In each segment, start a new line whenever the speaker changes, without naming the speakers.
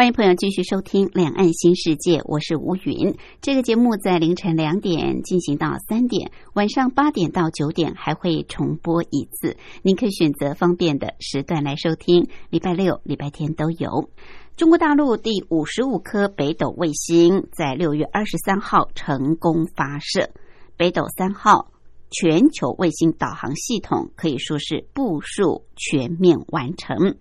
欢迎朋友继续收听《两岸新世界》，我是吴云。这个节目在凌晨两点进行到三点，晚上八点到九点还会重播一次。您可以选择方便的时段来收听，礼拜六、礼拜天都有。中国大陆第五十五颗北斗卫星在六月二十三号成功发射，北斗三号全球卫星导航系统可以说是部署全面完成。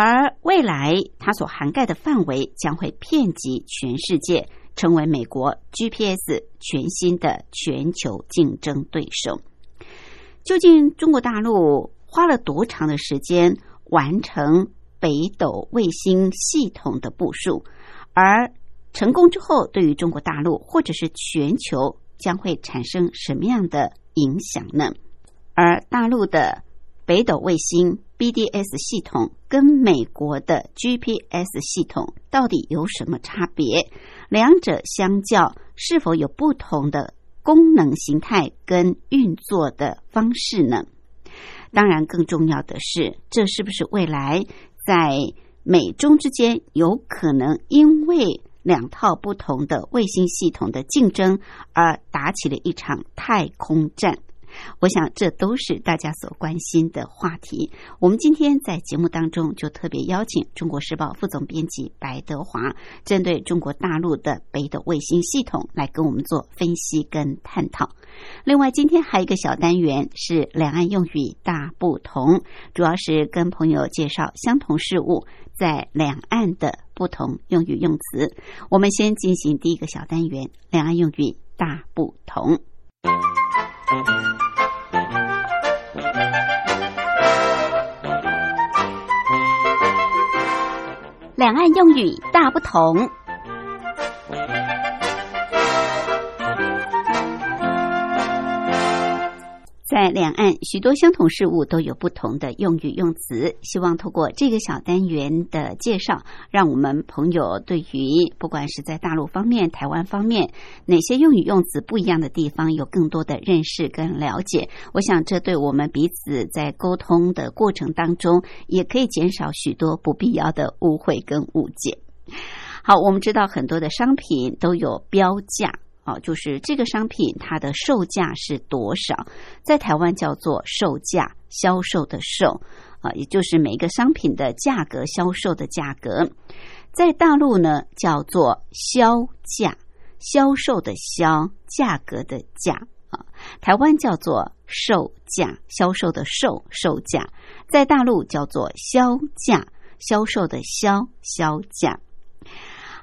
而未来，它所涵盖的范围将会遍及全世界，成为美国 GPS 全新的全球竞争对手。究竟中国大陆花了多长的时间完成北斗卫星系统的部署？而成功之后，对于中国大陆或者是全球将会产生什么样的影响呢？而大陆的北斗卫星。BDS 系统跟美国的 GPS 系统到底有什么差别？两者相较是否有不同的功能形态跟运作的方式呢？当然，更重要的是，这是不是未来在美中之间有可能因为两套不同的卫星系统的竞争而打起了一场太空战？我想，这都是大家所关心的话题。我们今天在节目当中就特别邀请《中国时报》副总编辑白德华，针对中国大陆的北斗卫星系统来跟我们做分析跟探讨。另外，今天还有一个小单元是两岸用语大不同，主要是跟朋友介绍相同事物在两岸的不同用语用词。我们先进行第一个小单元：两岸用语大不同。两岸用语大不同。在两岸，许多相同事物都有不同的用语用词。希望透过这个小单元的介绍，让我们朋友对于不管是在大陆方面、台湾方面，哪些用语用词不一样的地方，有更多的认识跟了解。我想，这对我们彼此在沟通的过程当中，也可以减少许多不必要的误会跟误解。好，我们知道很多的商品都有标价。哦，就是这个商品它的售价是多少？在台湾叫做售价，销售的售啊，也就是每个商品的价格，销售的价格。在大陆呢，叫做销价，销售的销，价格的价啊。台湾叫做售价，销售的售，售价。在大陆叫做销价，销售的销，销价。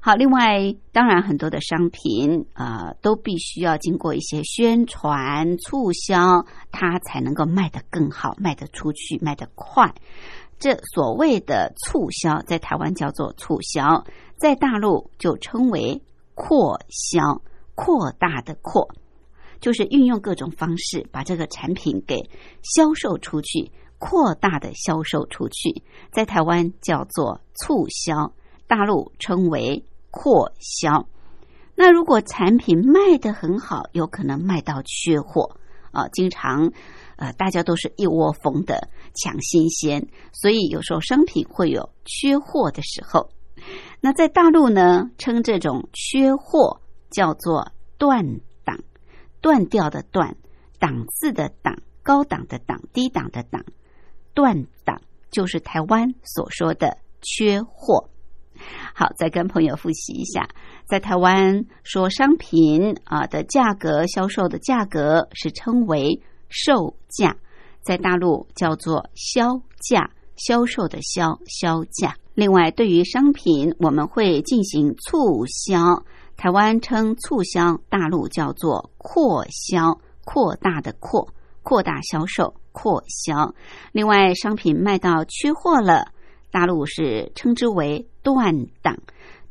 好，另外当然很多的商品啊，都必须要经过一些宣传促销，它才能够卖得更好，卖得出去，卖得快。这所谓的促销，在台湾叫做促销，在大陆就称为扩销，扩大的扩，就是运用各种方式把这个产品给销售出去，扩大的销售出去。在台湾叫做促销，大陆称为。扩销，那如果产品卖的很好，有可能卖到缺货啊。经常呃，大家都是一窝蜂的抢新鲜，所以有时候商品会有缺货的时候。那在大陆呢，称这种缺货叫做断档，断掉的断，档次的档，高档的档，低档的档，断档就是台湾所说的缺货。好，再跟朋友复习一下，在台湾说商品啊的价格、销售的价格是称为售价，在大陆叫做销价，销售的销销价。另外，对于商品，我们会进行促销，台湾称促销，大陆叫做扩销，扩大的扩，扩大销售，扩销。另外，商品卖到缺货了，大陆是称之为断档，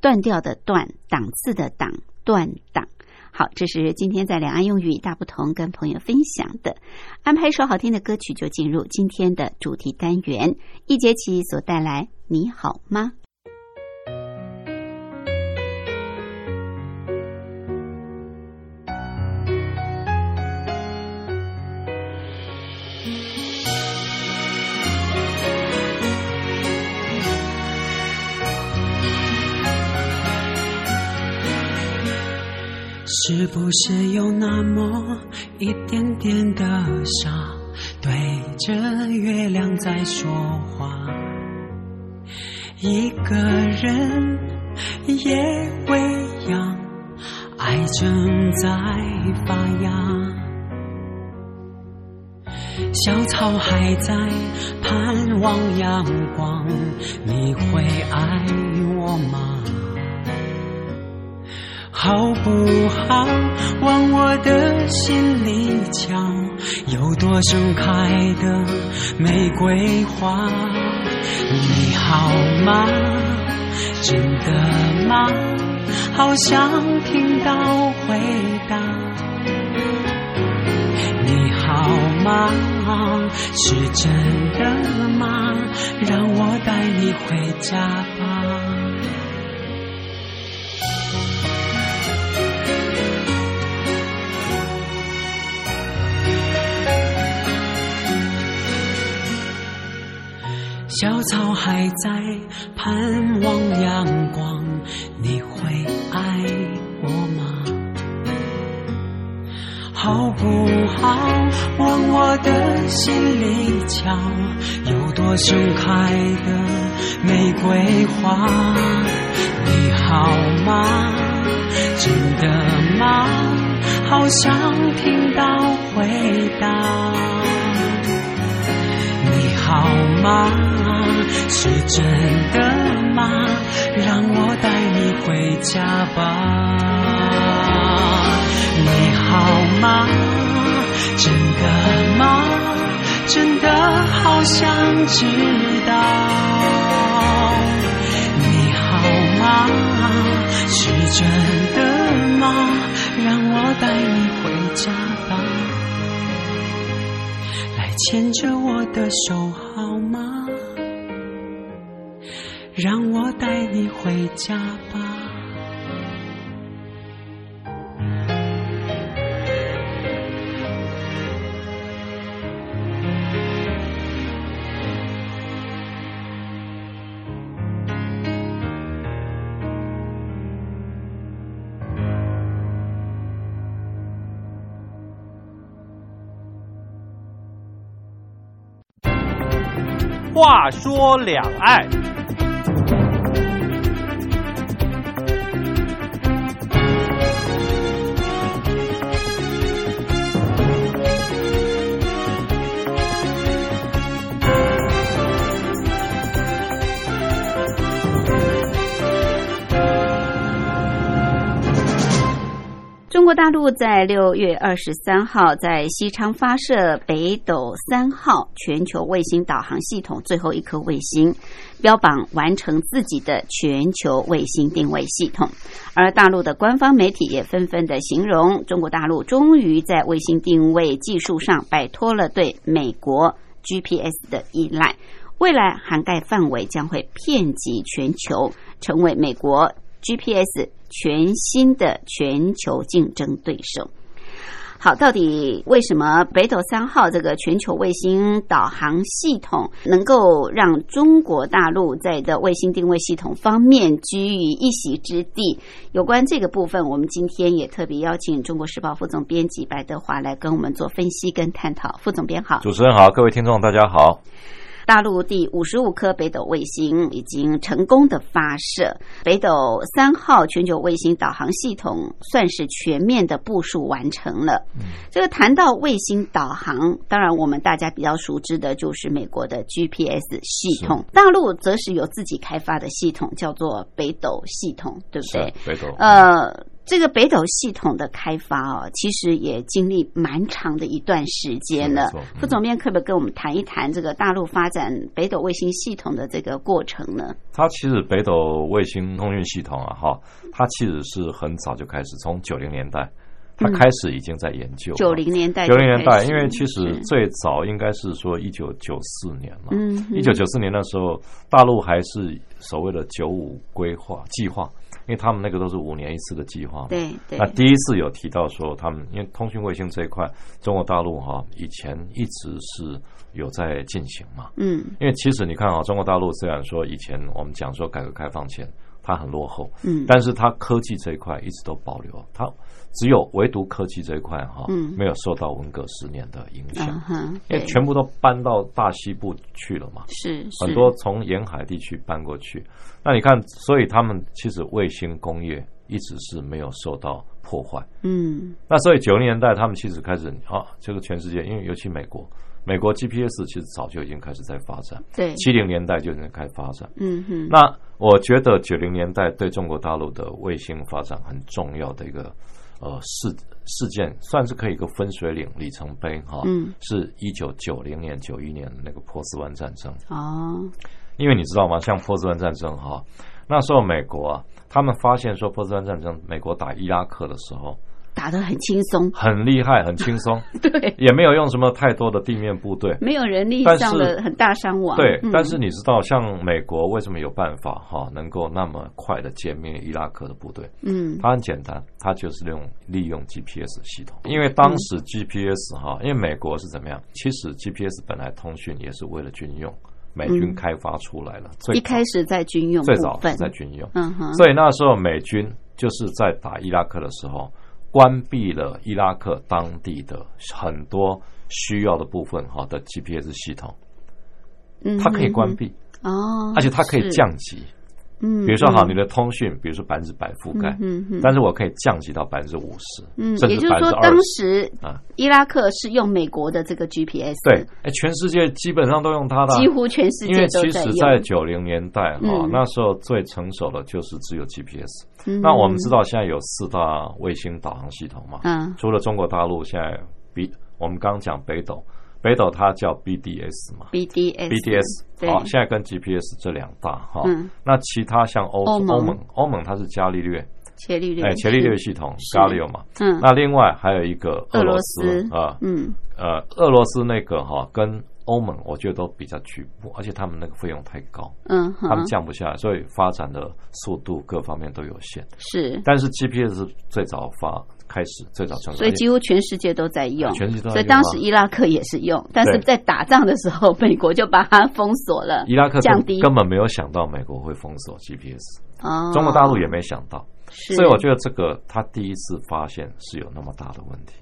断掉的断，档次的档，断档。好，这是今天在两岸用语大不同跟朋友分享的。安排一首好听的歌曲，就进入今天的主题单元。一节起所带来，你好吗？
是不是有那么一点点的傻，对着月亮在说话？一个人也未央，爱正在发芽，小草还在盼望阳光，你会爱我吗？好不好？往我的心里瞧，有朵盛开的玫瑰花。你好吗？真的吗？好想听到回答。你好吗？是真的吗？让我带你回家吧。小草还在盼望阳光，你会爱我吗？好不好？往我的心里瞧，有朵盛开的玫瑰花。你好吗？真的吗？好想听到回答。好吗？是真的吗？让我带你回家吧。你好吗？真的吗？真的好想知道。你好吗？是真的吗？让我带你回家吧。牵着我的手好吗？让我带你回家吧。
话说两岸。
中国大陆在六月二十三号在西昌发射北斗三号全球卫星导航系统最后一颗卫星，标榜完成自己的全球卫星定位系统。而大陆的官方媒体也纷纷的形容，中国大陆终于在卫星定位技术上摆脱了对美国 GPS 的依赖，未来涵盖范围将会遍及全球，成为美国 GPS。全新的全球竞争对手。好，到底为什么北斗三号这个全球卫星导航系统能够让中国大陆在的卫星定位系统方面居于一席之地？有关这个部分，我们今天也特别邀请中国时报副总编辑白德华来跟我们做分析跟探讨。副总编好，
主持人好，各位听众大家好。
大陆第五十五颗北斗卫星已经成功的发射，北斗三号全球卫星导航系统算是全面的部署完成了。这个谈到卫星导航，当然我们大家比较熟知的就是美国的 GPS 系统，大陆则是有自己开发的系统，叫做北斗系统，对不对？
北斗。
呃。这个北斗系统的开发哦，其实也经历蛮长的一段时间了副总编可不可以跟我们谈一谈这个大陆发展北斗卫星系统的这个过程呢？
它其实北斗卫星通讯系统啊，哈，它其实是很早就开始，从九零年代，它
嗯
开始已经在研究。
九零年代
九零年代，因为其实最早应该是说一九九四年了。
嗯
一九九四年的时候，大陆还是所谓的九五规划计划，因为他们那个都是五年一次的计划嘛。
对对
那第一次有提到说，他们因为通讯卫星这一块，中国大陆哈以前一直是有在进行嘛。
嗯
因为其实你看啊，中国大陆虽然说以前我们讲说改革开放前它很落后，
嗯
但是它科技这一块一直都保留，它只有唯独科技这一块哈，
嗯。
没有受到文革十年的影响。
嗯，
因为全部都搬到大西部去了嘛。
是是。
很多从沿海地区搬过去，那你看，所以他们其实卫星工业一直是没有受到破坏。
嗯。
那所以九零年代他们其实开始啊，这个全世界，因为尤其美国，美国 GPS 其实早就已经开始在发展，
对。
七零年代就已经开始发展。
嗯哼。
那我觉得九零年代对中国大陆的卫星发展很重要的一个呃事事件，算是可以一个分水岭里程碑哈。
嗯
是一九九零年、九一年的那个波斯湾战争。
哦
因为你知道吗？像波斯湾战争哈，那时候美国啊，他们发现说波斯湾战争，美国打伊拉克的时候
打得很轻松，
很厉害、很轻松，
对，
也没有用什么太多的地面部队。
没有人力上的很大伤亡，
对，
嗯
但是你知道，像美国为什么有办法哈，能够那么快的歼灭伊拉克的部队？
嗯
它很简单，它就是用利用 GPS 系统。因为当时 GPS 哈，因为美国是怎么样？其实 GPS 本来通讯也是为了军用，美军
嗯
开发出来了。最
一开始在军用
最早是在军用，
嗯哼，
所以那时候美军就是在打伊拉克的时候，关闭了伊拉克当地的很多需要的部分哈的 GPS 系统，
嗯
它可以关闭，
哦，
而且它可以，降级。
嗯，
比如说，好，
嗯
你的通讯，比如说百分之百覆盖，
嗯嗯，
但是我可以降级到百分之五十，
嗯，
甚
也
至百分之，二
就是说当。时
啊。
伊拉克是用美国的这个 GPS，
对，哎，全世界基本上都用它的啊，
几乎全世界
因为其实，在九零年代哈
嗯，
那时候最成熟的就是只有 GPS。
嗯。
那我们知道现在有四大卫星导航系统嘛，
嗯。
除了中国大陆，现在比我们刚刚讲北斗，北斗它叫 BDS 嘛。BDS，BDS
对。
好，现在跟 GPS 这两大哈。
嗯，
那其他像欧
欧盟。
欧盟它是伽利略，
伽利略，
哎，伽利略系统
是。
Galileo 嘛，
嗯。
那另外还有一个俄罗
斯
斯。啊，
嗯。
呃，俄罗斯那个哈跟欧盟，我觉得都比较局部，而且他们那个费用太高，
嗯
他们降不下来，所以发展的速度各方面都有限。
是，
但是 GPS 是最早发开始，最早成熟，
所以几乎全世界都在用，
全世界都在用
所以当时伊拉克也是用，但是在打仗的时候，美国就把它封锁了，
伊拉克
降低。
根根本没有想到美国会封锁 GPS，
哦，
中国大陆也没想到，
是，
所以我觉得这个他第一次发现是有那么大的问题。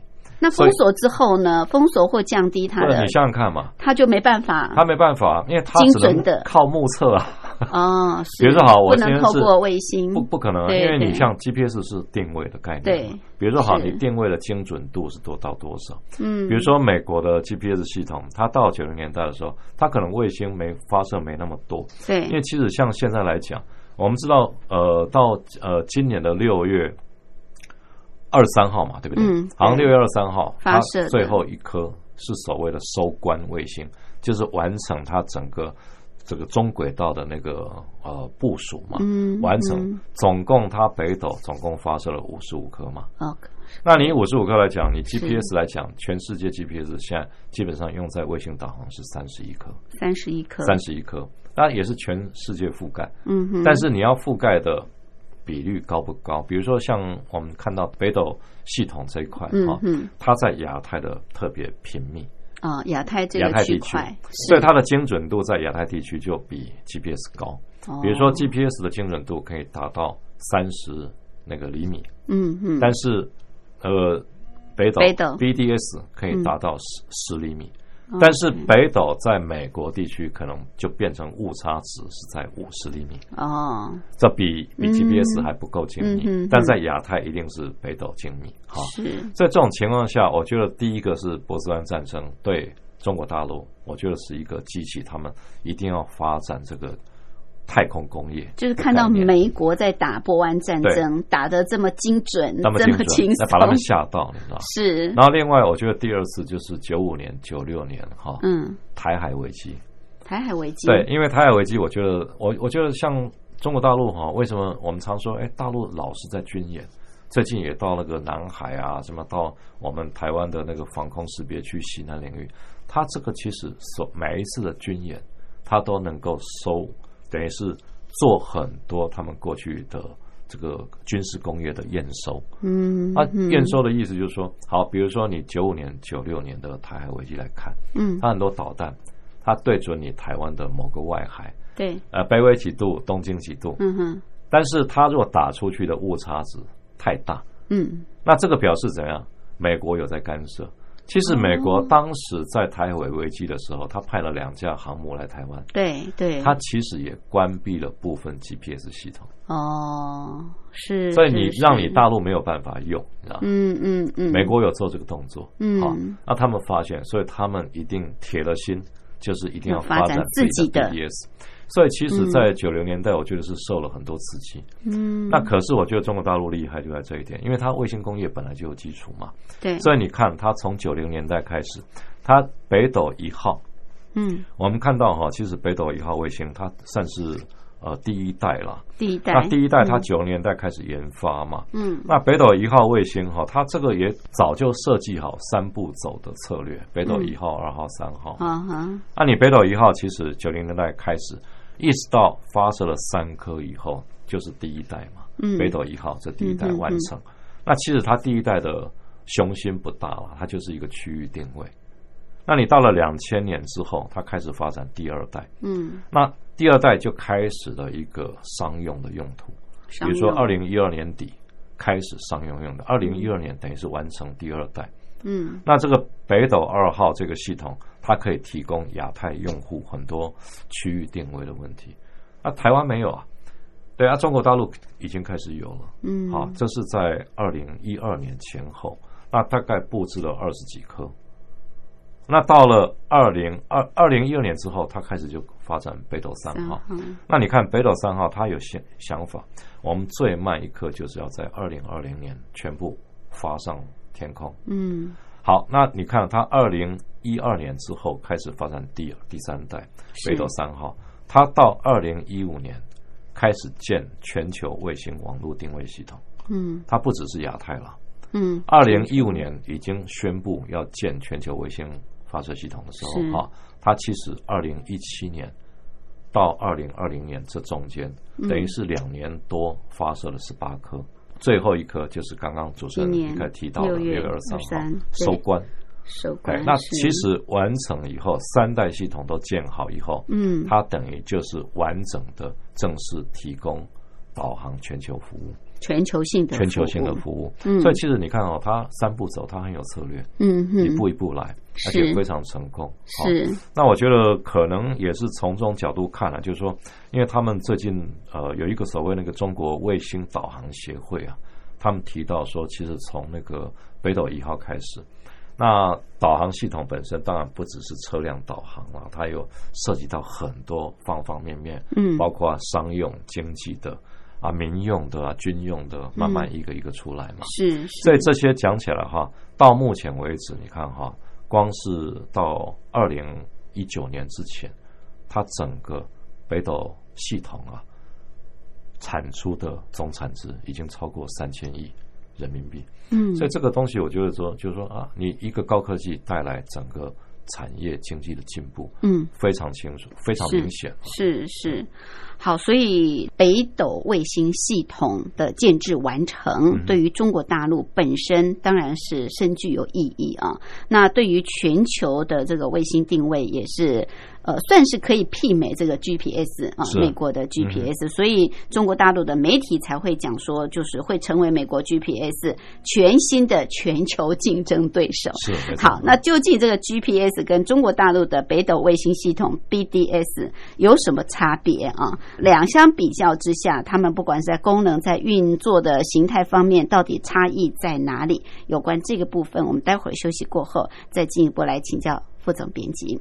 那封锁之后呢？封锁或降低它的
你，想想看嘛，
它就没办法
他没办法，因为他只能
精准的
靠目测啊，
哦，
比如说好我
不
今天是
能透过卫星，
不不可能因为你像 GPS 是定位的概念，
对
比如说好，你定位的精准度是多到多少？
嗯，
比如说美国的 GPS 系统，它到九零年代的时候，它可能卫星没发射没那么多，
对，
因为其实像现在来讲，我们知道，呃，到呃今年的六月二十三号嘛，对不对？
嗯对
好像六月二十三号，它
发射
最后一颗是所谓的收官卫星，就是完成它整个这个中轨道的那个呃部署嘛，
嗯
完成
嗯。
总共它北斗总共发射了五十五颗嘛。
哦，
那你五十五颗来讲，你 GPS 来讲，全世界 GPS 现在基本上用在卫星导航是三十一颗，
三十一颗，
三十一颗，那也是全世界覆盖。
嗯哼，
但是你要覆盖的比率高不高？比如说像我们看到北斗系统这一块哈，
嗯。哼，
它在亚太的特别频密，
啊，亚太这个
地区。所以它的精准度在亚太地区就比 GPS 高。
哦。
比如说 GPS 的精准度可以达到三十那个厘米，
嗯嗯，
但是呃北斗
北斗。
BDS 可以达到十十厘米。
哦
但是北斗在美国地区可能就变成误差值是在五十厘米，
哦，
这比比
嗯
GPS 还不够精密，
嗯
但在亚太一定是北斗精密。哈，
是，
在这种情况下，我觉得第一个是波斯湾战争对中国大陆，我觉得是一个激起他们一定要发展这个太空工业，
就是看到美国在打波湾战争，打得这么精准，
那么
这么轻松，
那把他们吓到，你知道？
是。
然后另外，我觉得第二次就是九五年、九六年哈，
嗯，
台海危机，
台海危机，
对，因为台海危机，我觉得我我觉得像中国大陆哈，为什么我们常说，哎，大陆老是在军演，最近也到那个南海啊，什么到我们台湾的那个防空识别区西南领域，它这个其实所每一次的军演，它都能够收，等于是。做很多他们过去的这个军事工业的验收，
嗯，
啊，验收的意思就是说，好，比如说你九五年、九六年的台海危机来看，
嗯，
它很多导弹，它对准你台湾的某个外海，
对，
呃，北纬几度，东经几度，
嗯哼，
但是它如果打出去的误差值太大，
嗯，
那这个表示怎样？美国有在干涉。其实美国当时在台海危机的时候，他派了两架航母来台湾。
对对，
他其实也关闭了部分 GPS 系统。
哦，是。
所以你让你大陆没有办法用，知道
嗯嗯嗯。
美国有做这个动作，
嗯，
好，那他们发现，所以他们一定铁了心，就是一定要
发
展
自己
的 GPS。所以其实，在九零年代，我觉得是受了很多刺激。
嗯，
那可是我觉得中国大陆厉害就在这一点，因为它卫星工业本来就有基础嘛。
对。
所以你看，它从九零年代开始，它北斗一号，
嗯，
我们看到哈，其实北斗一号卫星它算是。呃，第一代了，
第一代。
那第一代，它九零年代开始研发嘛。
嗯。
那北斗一号卫星哈，它这个也早就设计好三步走的策略，北斗一号、二号、三号。
啊哈。
那你北斗一号其实九零年代开始，一直到发射了三颗以后，就是第一代嘛。
嗯。
北斗一号这第一代完成。那其实它第一代的雄心不大了，它就是一个区域定位。那你到了两千年之后，它开始发展第二代。
嗯。
那第二代就开始了一个商用的用途，比如说二零一二年底开始商用用的，二零一二年等于是完成第二代。
嗯，
那这个北斗二号这个系统，它可以提供亚太用户很多区域定位的问题。那台湾没有啊？对啊，中国大陆已经开始有了。
嗯，
好，这是在二零一二年前后，那大概布置了二十几颗。那到了二零二二零一二年之后，它开始就发展北斗三号。那你看北斗三号，它有想想法，我们最慢一刻就是要在二零二零年全部发上天空。
嗯，
好，那你看它二零一二年之后开始发展第第三代北斗三号，它到二零一五年开始建全球卫星网络定位系统。
嗯，
它不只是亚太了。
嗯，
二零一五年已经宣布要建全球卫星。发射系统的时候，哈，它其实二零一七年到二零二零年这中间，等于是两年多发射了十八颗，最后一颗就是刚刚主持人一开始提到的六月二十三号收官。
收官。
那其实完成以后，三代系统都建好以后，
嗯，
它等于就是完整的正式提供导航全球服务。
全球性的
全球性的服务，嗯。所以其实你看哦，它三步走，它很有策略，
嗯，
一步一步来，而且非常成功。
是，
那我觉得可能也是从这种角度看了，就是说，因为他们最近呃有一个所谓那个中国卫星导航协会啊，他们提到说，其实从那个北斗一号开始，那导航系统本身当然不只是车辆导航了，它有涉及到很多方方面面，
嗯，
包括商用、经济的。啊，民用的啊，军用的，慢慢一个一个出来嘛。
是，
所以这些讲起来哈，到目前为止，你看哈，光是到二零一九年之前，它整个北斗系统啊，产出的总产值已经超过三千亿人民币。
嗯，
所以这个东西，我觉得说，就是说啊，你一个高科技带来整个产业经济的进步，
嗯，
非常清楚，非常明显。
是是。好，所以北斗卫星系统的建制完成，对于中国大陆本身当然是深具有意义啊。那对于全球的这个卫星定位也是。呃，算是可以媲美这个 GPS 啊，美国的 GPS，所以中国大陆的媒体才会讲说，就是会成为美国 GPS 全新的全球竞争对手。
是
好，那究竟这个 GPS 跟中国大陆的北斗卫星系统 BDS 有什么差别啊？两相比较之下，他们不管是在功能、在运作的形态方面，到底差异在哪里？有关这个部分，我们待会儿休息过后再进一步来请教副总编辑。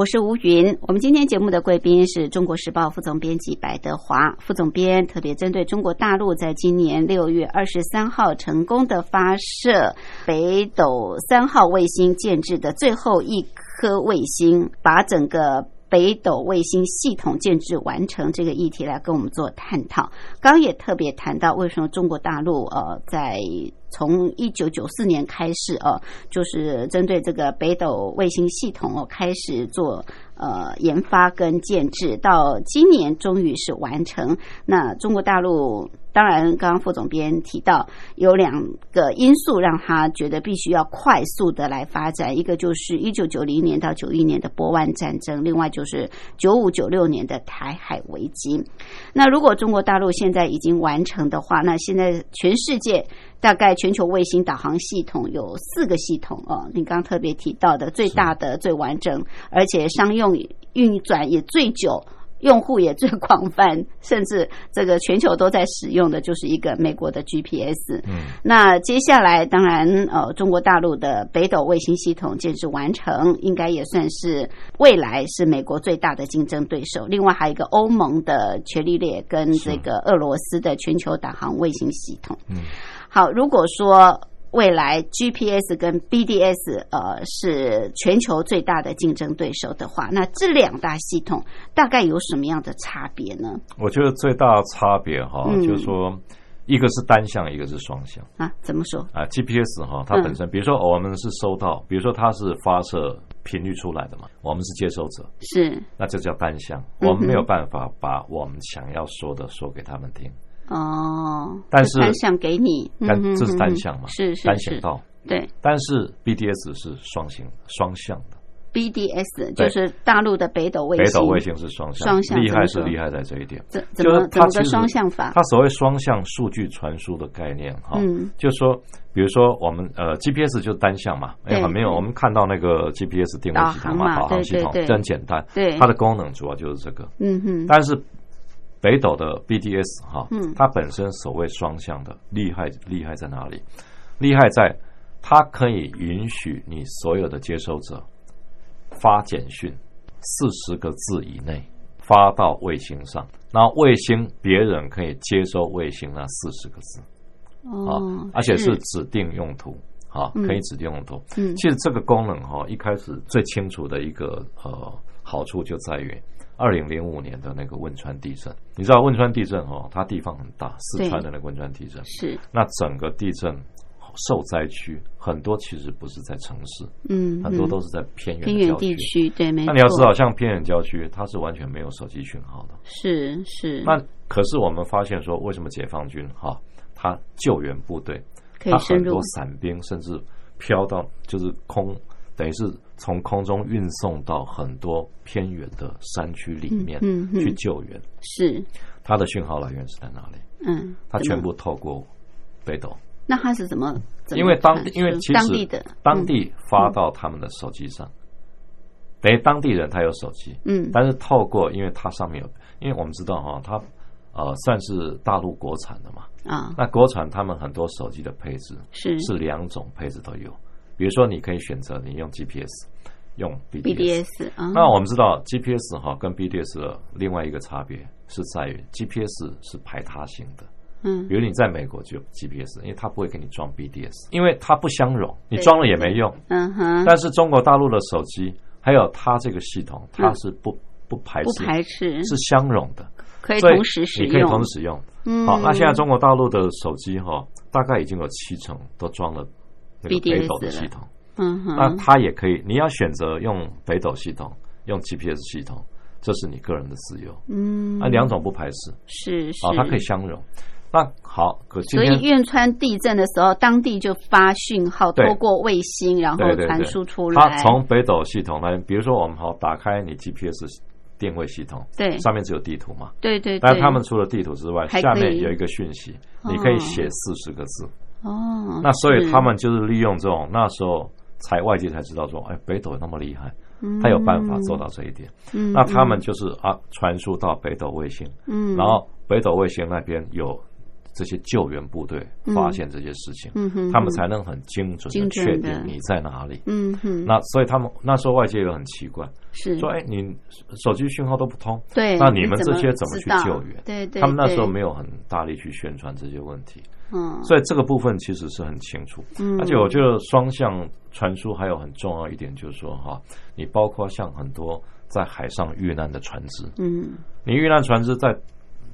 我是吴云。我们今天节目的贵宾是中国时报副总编辑白德华副总编，特别针对中国大陆在今年六月二十三号成功的发射北斗三号卫星建制的最后一颗卫星，把整个。北斗卫星系统建制完成这个议题来跟我们做探讨。刚也特别谈到，为什么中国大陆呃在从一九九四年开始哦，就是针对这个北斗卫星系统哦开始做呃研发跟建制，到今年终于是完成。那中国大陆。当然，刚刚副总编提到有两个因素让他觉得必须要快速的来发展，一个就是一九九零年到九一年的波湾战争，另外就是九五九六年的台海危机。那如果中国大陆现在已经完成的话，那现在全世界大概全球卫星导航系统有四个系统哦，你刚特别提到的最大的、最完整，而且商用运转也最久。用户也最广泛，甚至这个全球都在使用的就是一个美国的 GPS。嗯，那接下来当然呃，中国大陆的北斗卫星系统建设完成，应该也算是未来是美国最大的竞争对手。另外还有一个欧盟的权力链跟这个俄罗斯的全球导航卫星系统。嗯，好，如果说。未来 GPS 跟 BDS 呃是全球最大的竞争对手的话，那这两大系统大概有什么样的差别呢？
我觉得最大的差别哈，就是说一个是单向，一个是双向
啊。怎么说
啊？GPS 哈，它本身，比如说我们是收到，比如说它是发射频率出来的嘛，我们是接收者，
是，
那这叫单向，我们没有办法把我们想要说的说给他们听。
哦，
但是
单向给你，
但这是单向嘛？
是是
单向道，
对。
但是 BDS 是双行双向的
，BDS 就是大陆的北斗卫
星，北斗卫星是双向，
双向
厉害是厉害在这一点，
怎怎么怎么个双向法？
它所谓双向数据传输的概念哈，就是说，比如说我们呃 GPS 就单向嘛，哎没有，我们看到那个 GPS 定位系统嘛，导航系统这很简单，
对，
它的功能主要就是这个，
嗯哼，
但是。北斗的 BDS 哈，它本身所谓双向的厉害厉害在哪里？厉害在它可以允许你所有的接收者发简讯四十个字以内发到卫星上，那卫星别人可以接收卫星那四十个字，
哦，
而且是指定用途，啊，可以指定用途。嗯，其实这个功能哈，一开始最清楚的一个呃好处就在于。二零零五年的那个汶川地震，你知道汶川地震哦，它地方很大，四川的那个汶川地震。
是。
那整个地震受灾区很多其实不是在城市，
嗯，
很多都是在偏远
偏远地区，对，没
那你要知道，像偏远郊区，它是完全没有手机讯号的，
是是。
那可是我们发现说，为什么解放军哈，他救援部队，
他
很多伞兵甚至飘到就是空。等于是从空中运送到很多偏远的山区里面去救援，
是
它的讯号来源是在哪里？
嗯，
它全部透过北斗。
那它是怎么？
因为当地因为其实
当地的
当地发到他们的手机上，等于当地人他有手机，
嗯，
但是透过因为它上面有，因为我们知道哈，它呃算是大陆国产的嘛，
啊，
那国产他们很多手机的配置
是
是两种配置都有。比如说，你可以选择你用 GPS，用
BDS。
那我们知道 GPS 哈跟 BDS 的另外一个差别是在于 GPS 是排他性的。
嗯，
比如你在美国就 GPS，因为它不会给你装 BDS，因为它不相容，你装了也没用。
嗯哼。
但是中国大陆的手机还有它这个系统，它是不不排
斥，不排斥
是相容的，
可以同时使
用，你可以同时使用。
嗯。
好，那现在中国大陆的手机哈，大概已经有七成都装了。北斗的系统，
嗯哼，
那它也可以，你要选择用北斗系统，用 GPS 系统，这是你个人的自由。
嗯，
那，两种不排斥，
是是，
啊，它可以相容。那好，可今
所以
天
汶川地震的时候，当地就发讯号，
对。
透过卫星，然后传输出来。
它
来。
从北斗系统来，比如说我们好打开你 GPS 定位系统，
对。
上面只有地图嘛，
对对对，
但是他们除了地图之外，下面有一个讯息，
哦
你可以写四十个字。
哦，
那所以他们就是利用这种那时候才外界才知道说，哎，北斗那么厉害，
嗯。
他有办法做到这一点。
嗯
那他们就是啊，传输到北斗卫星，
嗯，
然后北斗卫星那边有这些救援部队发现这些事情，
嗯哼，
他们才能很精准的确定你在哪里。
嗯哼，
那所以他们那时候外界也很奇怪，
是。
说哎，你手机讯号都不通，
对，
那你们这些
怎
怎么去救援？
对对，
他们那时候没有很大力去宣传这些问题，
嗯，
所以这个部分其实是很清楚。
嗯。
而且我觉得双向传输还有很重要一点，就是说哈，你包括像很多在海上遇难的船只，
嗯。
你遇难船只在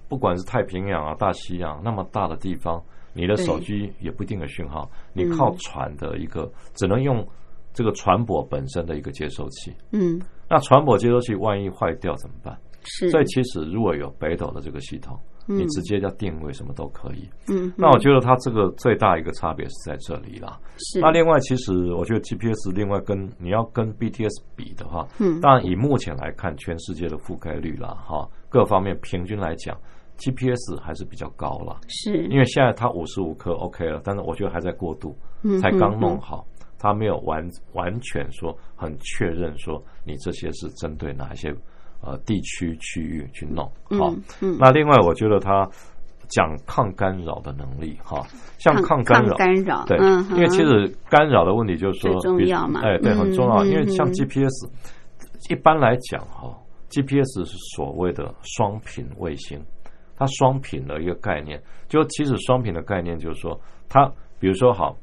不管是太平洋啊、大西洋那么大的地方，你的手机也不一定有讯号，你
嗯。
靠船的一个只能用这个船舶本身的一个接收器。
嗯。
那船舶接收器万一坏掉怎么办？
是，
所以其实如果有北斗的这个系统，
嗯
你直接叫定位什么都可以。
嗯，
那我觉得它这个最大一个差别是在这里啦。
是
那另外，其实我觉得 GPS 另外跟你要跟 BTS 比的话，
嗯
当然以目前来看，全世界的覆盖率啦，哈，各方面平均来讲，GPS 还是比较高了。
是
因为现在它五十五颗 OK 了，但是我觉得还在过渡，
嗯
才刚
嗯
弄好，它没有完完全说很确认说你这些是针对哪一些呃地区区域去弄好。那另外，我觉得它讲抗干扰的能力哈，像抗干扰，
干扰，
对，
嗯
因为其实干扰的问题就是说
重
比
要嘛
哎，对，很重要。
嗯
因为像
嗯
GPS，一般来讲哈，GPS 是所谓的双频卫星，它双频的一个概念，就其实双频的概念就是说，它比如说好，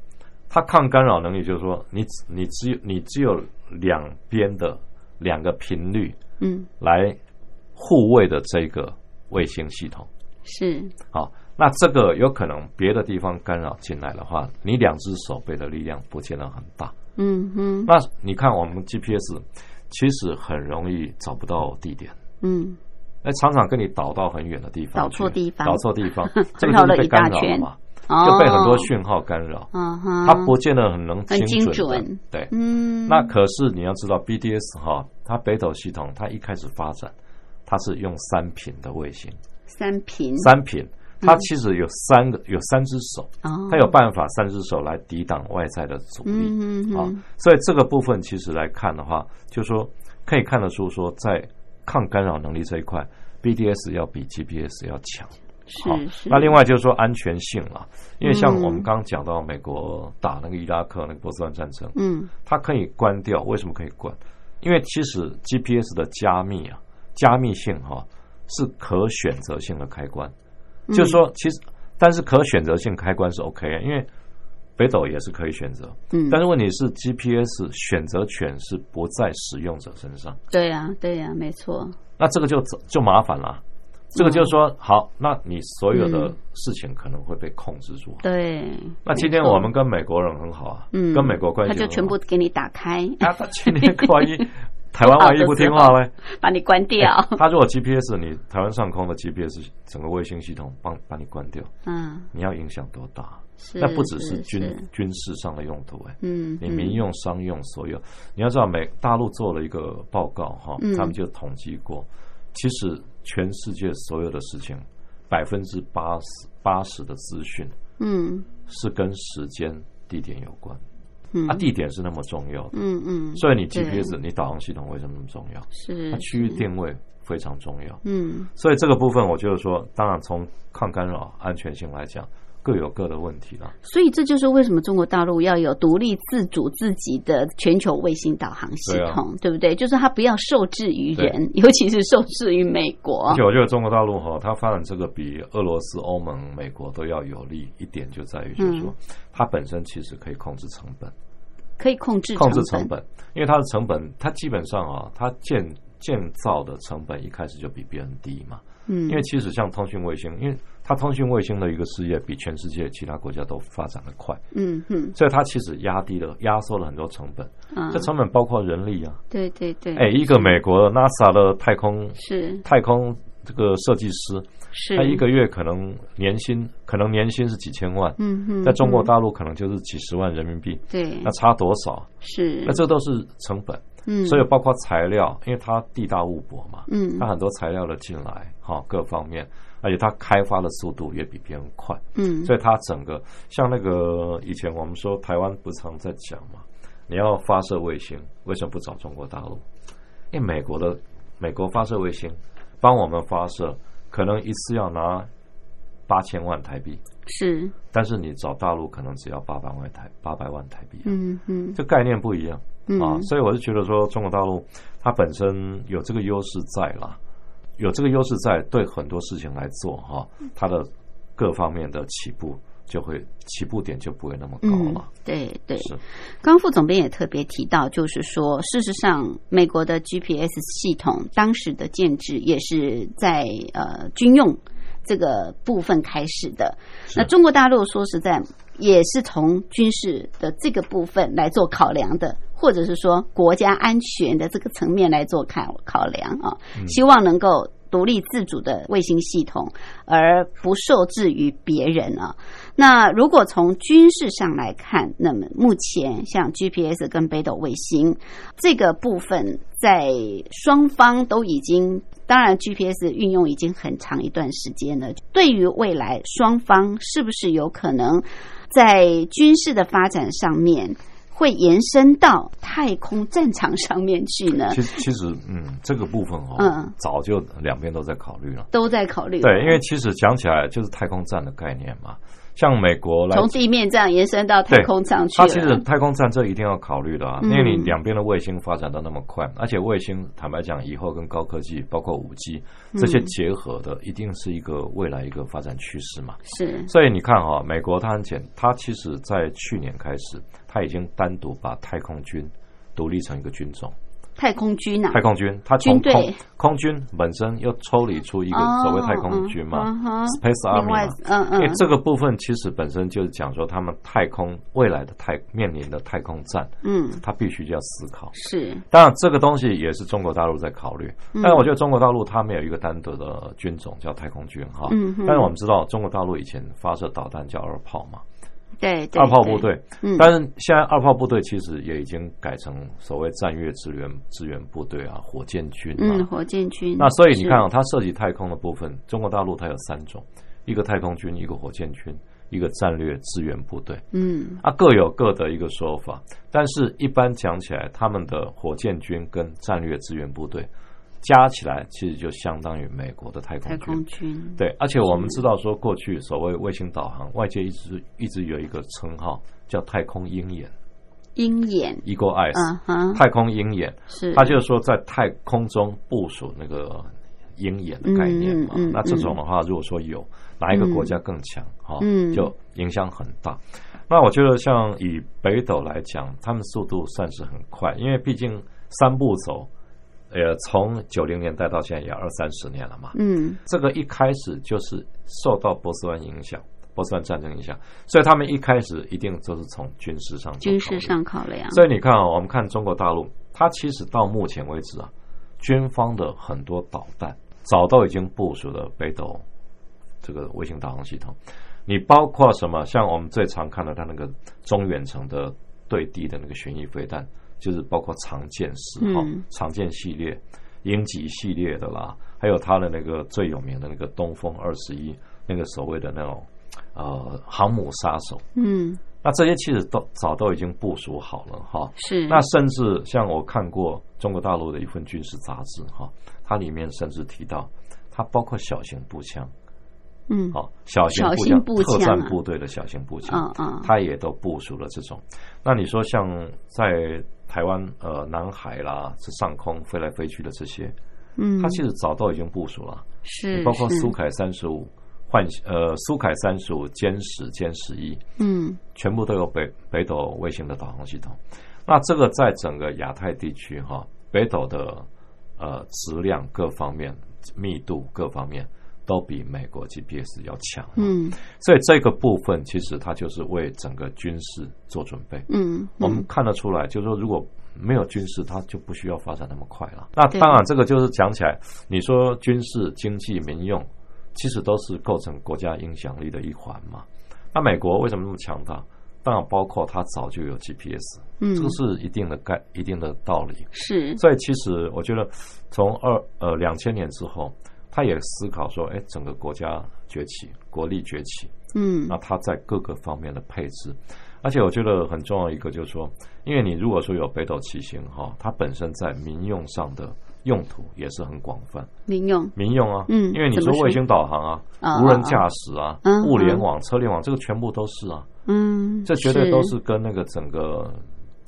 它抗干扰能力就是说，你你只有你只有两边的两个频率
嗯。
来护卫的这个卫星系统。
是。
好，那这个有可能别的地方干扰进来的话，你两只手背的力量不见得很大。
嗯哼。
那你看我们 GPS 其实很容易找不到地点，
嗯。
那常常跟你导到很远的地方去，
导错地方。
导错地方，这个就是被干扰了嘛，
哦
就被很多讯号干扰，它不见得很能
很精
精准。对，
嗯。
那可是你要知道 BDS 哈，它北斗系统它一开始发展，它是用三频的卫星，
三频。
三频。它其实有三个，有三只手，
哦，
它有办法三只手来抵挡外在的阻力。啊所以这个部分其实来看的话，就说可以看得出说，在抗干扰能力这一块，BDS 要比 GPS 要强。好
是是，
那另外就是说安全性了，因为像
嗯
我们刚刚讲到美国打那个伊拉克那个波斯湾战争，
嗯。
它可以关掉，为什么可以关？因为其实 GPS 的加密啊，加密性哈、是可选择性的开关，
嗯。
就是说其实但是可选择性开关是 OK 啊，因为北斗也是可以选择，
嗯，
但是问题是 GPS 选择权是不在使用者身上，
对呀对呀，没错，
那这个就就麻烦了。这个就是说，好，那你所有的
嗯。
事情可能会被控制住。
对。
那今天我们跟美国人很好啊，
嗯。
跟美国关系
他就全部给你打开，
啊，他今天万一 台湾万一不听话嘞，
把你关掉。
哎他如果 GPS 你台湾上空的 GPS 整个卫星系统帮把你关掉，
嗯，
你要影响多大？那不只是
是
军军事上的用途哎，
嗯，嗯。
你民用、商用所有，你要知道美大陆做了一个报告哈
嗯，
他们就统计过，其实全世界所有的事情，百分之八十八十的资讯
嗯。
是跟时间、地点有关。
嗯。
啊，地点是那么重要的，
嗯嗯，
所以你 GPS 你导航系统为什么那么重要？
是
它区域定位非常重要。
嗯。
所以这个部分，我就是说，当然从抗干扰安全性来讲，各有各的问题了。
所以这就是为什么中国大陆要有独立自主自己的全球卫星导航系
对啊
统，对不对？就是它不要受制于人，尤其是受制于美国
而且。我觉得中国大陆哈，它发展这个比俄罗斯、欧盟、美国都要有利一点，就在于就是说，
嗯
它本身其实可以控制成本，
可以控制
控制
成
成本，因为它的成本，它基本上啊，它建建造的成本一开始就比别人低嘛。
嗯，
因为其实像通讯卫星，因为它通讯卫星的一个事业比全世界其他国家都发展的快，
嗯哼，
所以它其实压低了、压缩了很多成本。
嗯
这，成本包括人力啊，
对对对，
哎，一个美国 NASA 的太空
是。
太空这个设计师，
是，
他一个月可能年薪可能年薪是几千万，
嗯哼，
在中国
嗯
大陆可能就是几十万人民币，
对。
那差多少？
是，
那这都是成本，
嗯，
所以包括材料，因为它地大物博嘛，
嗯。
它很多材料的进来，哈，各方面，而且它开发的速度也比别人快，
嗯，
所以它整个像那个以前我们说台湾不常在讲嘛，你要发射卫星，为什么不找中国大陆？因为美国的美国发射卫星帮我们发射，可能一次要拿八千万台币，
是，
但是你找大陆可能只要八百万台八百万台币，
嗯嗯。
这概念不一样。
嗯。
啊，所以我是觉得说，中国大陆它本身有这个优势在啦，有这个优势在，对很多事情来做哈、它的各方面的起步就会起步点就不会那么高
嗯
了。，
对对，
是，
刚副总编也特别提到，就是说，事实上，美国的 GPS 系统当时的建制也是在呃军用这个部分开始的。那中国大陆说实在也是从军事的这个部分来做考量的，或者是说国家安全的这个层面来做考考量啊，希望能够。独立自主的卫星系统，而不受制于别人啊。那如果从军事上来看，那么目前像 GPS 跟北斗卫星这个部分，在双方都已经，当然 GPS 运用已经很长一段时间了。对于未来双方是不是有可能在军事的发展上面？会延伸到太空战场上面去呢？
其实其实嗯，这个部分哦，
嗯
早就两边都在考虑了。
都在考虑。
对，因为其实讲起来就是太空站的概念嘛，像美国来
从地面这样延伸到太空上去了。
它其实太空站这一定要考虑的啊，
嗯
因为你两边的卫星发展到那么快，而且卫星坦白讲，以后跟高科技，包括五 G 这些结合的，一定是一个未来一个发展趋势嘛。
是
所以你看哈、美国它很简，它其实在去年开始，它已经单独把太空军独立成一个军种。
太空军啊，
太空军，它从空空军本身又抽离出一个所谓太空军嘛、
哦嗯哼
s p a c e Army 嘛。
嗯嗯。
因为，这个部分其实本身就是讲说，他们太空未来的太面临的太空战，
嗯。
他必须就要思考。
是。
当然，这个东西也是中国大陆在考虑，
嗯。
但是我觉得中国大陆它没有一个单独的军种叫太空军哈。但是我们知道，中国大陆以前发射导弹叫二炮嘛，
对对
二炮部，队。
嗯
但是现在二炮部队其实也已经改成所谓战略支援支援部队啊，火箭军啊。
嗯，火箭军。
那所以你看啊、它涉及太空的部分，中国大陆它有三种，一个太空军，一个火箭军，一个战略支援部队。
嗯
啊，各有各的一个说法，但是一般讲起来，他们的火箭军跟战略支援部队加起来，其实就相当于美国的太空
太
军。
空军，
对，而且我们知道说，过去所谓卫星导航，外界一直一直有一个称号叫太空鹰眼
鹰眼
，（Eagle Eyes），、太空鹰眼。
是，
它就是说在太空中部署那个鹰眼的概念嘛。
嗯嗯嗯
那这种的话，如果说有哪一个国家更强，哈、
嗯
就影响很大。那我觉得像以北斗来讲，他们速度算是很快，因为毕竟三步走，呃，从九零年代到现在也二三十年了嘛。
嗯
这个一开始就是受到波斯湾影响，波斯湾战争影响，所以他们一开始一定都是从军事上
军事
考虑
上考量，
所以你看啊、我们看中国大陆，它其实到目前为止啊，军方的很多导弹早都已经部署了北斗这个卫星导航系统。你包括什么？像我们最常看到它那个中远程的对地的那个巡弋飞弹，就是包括长剑十号、
嗯
长剑系列、鹰击系列的啦，还有它的那个最有名的那个东风二十一，那个所谓的那种呃航母杀手。
嗯
那这些其实都早都已经部署好了哈。
是，
那甚至像我看过中国大陆的一份军事杂志哈，它里面甚至提到，它包括小型步枪，
嗯
好小型步枪、特战部队的小型步枪，
嗯嗯
它也都部署了这种。那你说像在台湾呃南海啦，这上空飞来飞去的这些，
嗯，
它其实早都已经部署了，
是
包括苏凯三十五。幻呃，苏凯三十五、歼十、歼十一，
嗯
全部都有北北斗卫星的导航系统。那这个在整个亚太地区哈，北斗的呃质量各方面、密度各方面都比美国 GPS 要强。
嗯
所以这个部分其实它就是为整个军事做准备。
嗯，
我们看得出来，就是说如果没有军事，它就不需要发展那么快了。那当然，这个就是讲起来，你说军事、经济、民用，其实都是构成国家影响力的一环嘛。那美国为什么那么强大？当然包括它早就有 GPS，
嗯
这个是一定的概一定的道理。
是
所以其实我觉得，从二呃两千年之后，他也思考说，哎，整个国家崛起，国力崛起，
嗯。
那他在各个方面的配置，而且我觉得很重要一个就是说，因为你如果说有北斗七星哈，它本身在民用上的用途也是很广泛，
民用。
民用啊，
嗯
因为你
说
说卫星导航啊
啊，
无人驾驶啊
嗯，
物联网、车联网，这个全部都是啊，
嗯，
这绝对都是跟那个整个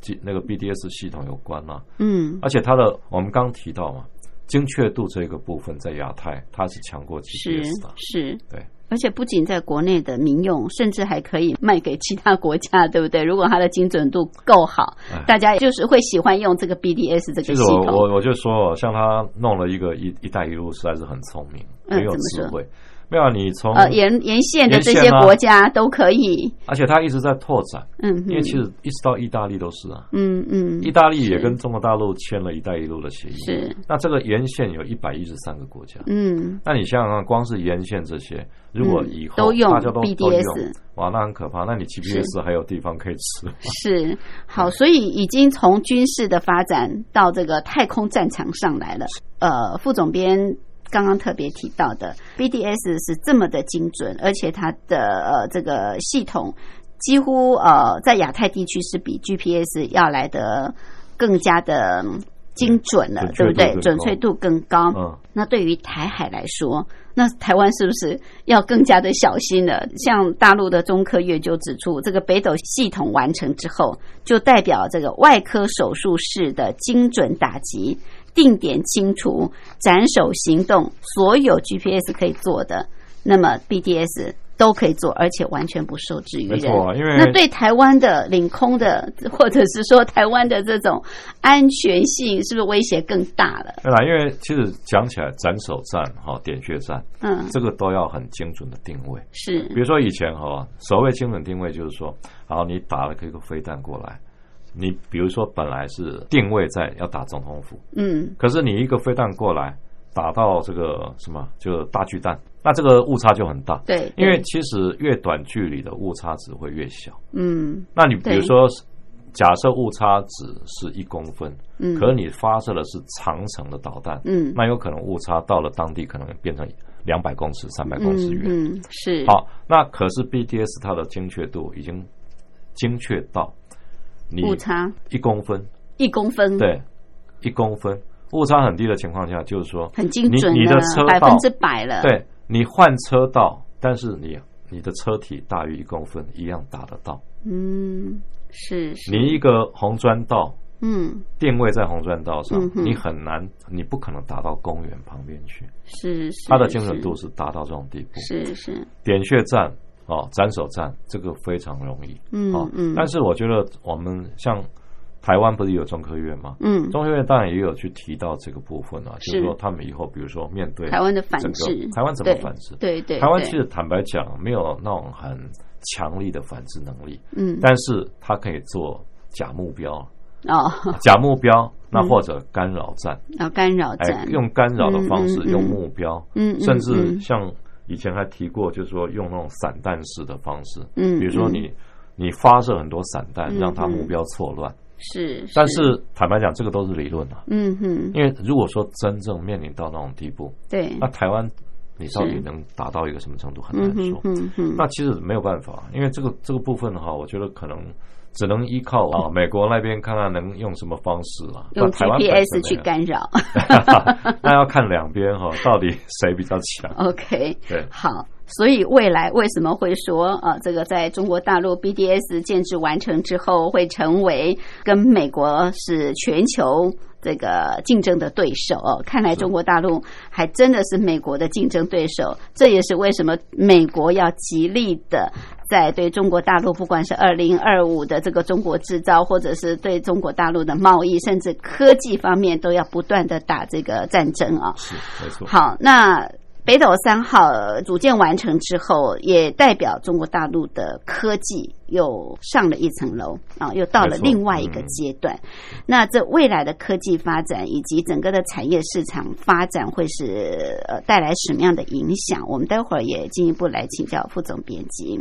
机那个 BDS 系统有关啊，
嗯。
而且它的我们刚提到嘛，精确度这个部分在亚太它是强过
是
GPS 的，
是，
对。
而且不仅在国内的民用，甚至还可以卖给其他国家，对不对？如果它的精准度够好，
哎
大家就是会喜欢用这个 BDS 这个
其
系统。
实我我我就说，像他弄了一个一一带一路，实在是很聪明，
嗯
很有智慧。没有啊你从
呃，沿沿线的这些国家都可以，
而且它一直在拓展，
嗯，
因为其实一直到意大利都是啊，
嗯嗯，
意大利也跟中国大陆签了一带一路的协议。
是，
那这个沿线有一百一十三个国家，
嗯。
那你想想看，光是沿线这些，如果
嗯
以后
都用
大家都都
BDS
用，哇，那很可怕。那你 GPS 还有地方可以吃？
是。好，所以已经从军事的发展到这个太空战场上来了。呃，副总编刚刚特别提到的 BDS 是这么的精准，而且它的呃这个系统几乎呃在亚太地区是比 GPS 要来的更加的嗯精准了，对不对？
准确度更
准确度更高。
嗯，
那对于台海来说，那台湾是不是要更加的小心了？像大陆的中科院就指出，这个北斗系统完成之后，就代表这个外科手术室的精准打击、定点清除、斩首行动，所有 GPS 可以做的，那么 BDS 都可以做，而且完全不受制于人。
没错啊，因为
那对台湾的领空的，或者是说台湾的这种安全性，是不是威胁更大了？
对啦，因为其实讲起来，斩首战哈、点穴战，
嗯，
这个都要很精准的定位。
是
比如说以前哈，所谓精准定位就是说，好，你打了一个飞弹过来，你比如说本来是定位在要打总统府，
嗯
可是你一个飞弹过来打到这个什么，就大巨蛋，那这个误差就很大。
对，
因为其实越短距离的误差值会越小。
嗯
那你比如
对
说，假设误差值是一公分，
嗯，
可是你发射的是长程的导弹，
嗯
那有可能误差到了当地可能变成两百公尺、三百公尺远。
嗯嗯是
好，那可是 BTS 它的精确度已经精确到你
误差
一公分，
一公分，，
对，一公分误差很低的情况下，就是说
很精准
你你的车道
百分之百了，，
对你换车道，但是你你的车体大于一公分，一样打得到。
嗯是是，
你一个红砖道
嗯
定位在红砖道上
嗯，
你很难，你不可能打到公园旁边去。
是是，
它的精准度是达到这种地步。
是是，
点穴战哦，斩首战这个非常容易。
嗯
哦，
嗯，
但是我觉得我们像台湾不是有中科院吗？
嗯
中科院当然也有去提到这个部分啊，就是
是
说他们以后比如说面对
台湾的反制，
台湾怎么
对
反制？
对对，
台湾其实坦白讲没有那种很强力的反制能力，
嗯
但是它可以做假目标，
哦，
假目标，那
嗯
或者干扰战，
哦干扰
哎
战，，
用干扰的方式，
嗯嗯嗯
用目标，
嗯嗯
甚至
嗯
像以前还提过，就是说用那种散弹式的方式，
嗯嗯
比如说你你发射很多散弹，
嗯
让它
嗯。
目标错乱。
是，
但是坦白讲，这个都是理论啊，
嗯哼，
因为如果说真正面临到那种地步，
对，
那台湾你到底能达到一个什么程度很难说。
嗯哼，
那其实没有办法，因为这个这个部分的话，我觉得可能只能依靠 啊美国那边看看能用什么方式啊，
用 GPS 去干扰。
那要看两边哈，到底谁比较强
？，OK，
对，
好，所以未来为什么会说啊，这个在中国大陆 BDS 建制完成之后，会成为跟美国是全球这个竞争的对手哦？看来中国大陆还真的是美国的竞争对手，这也是为什么美国要极力的在对中国大陆，不管是二零二五的这个中国制造，或者是对中国大陆的贸易，甚至科技方面，都要不断的打这个战争啊、
是没错。
好，那北斗三号呃组建完成之后，也代表中国大陆的科技又上了一层楼啊，又到了另外一个阶段。那这未来的科技发展以及整个的产业市场发展，会是呃带来什么样的影响？我们待会儿也进一步来请教副总编辑。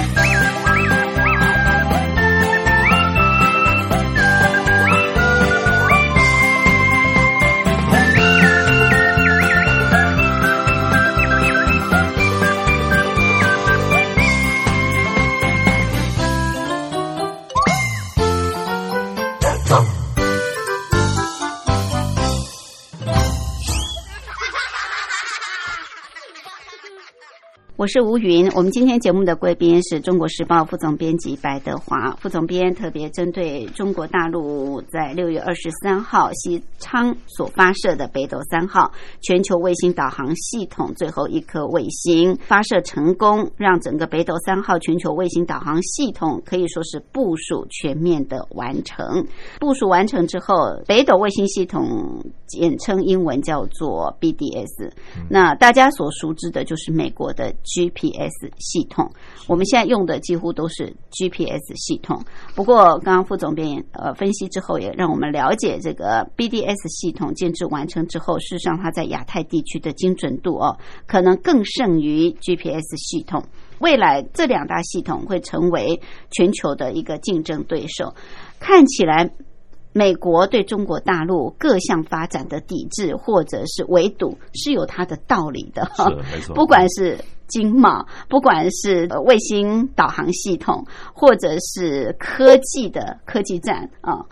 我是吴云。我们今天节目的贵宾是中国时报副总编辑白德华副总编，特别针对中国大陆在六月二十三号西昌所发射的北斗三号全球卫星导航系统最后一颗卫星发射成功，让整个北斗三号全球卫星导航系统可以说是部署全面的完成。部署完成之后，北斗卫星系统简称英文叫做 BDS。那大家所熟知的就是美国的 GPS 系统，我们现在用的几乎都是 GPS 系统。不过，刚刚副总编呃分析之后，也让我们了解这个 BDS 系统建制完成之后，事实上它在亚太地区的精准度哦，可能更胜于 GPS 系统。未来这两大系统会成为全球的一个竞争对手。看起来，美国对中国大陆各项发展的抵制或者是围堵是有它的道理的。
是没错，
不管是经贸，不管是呃卫星导航系统，或者是科技的科技战啊，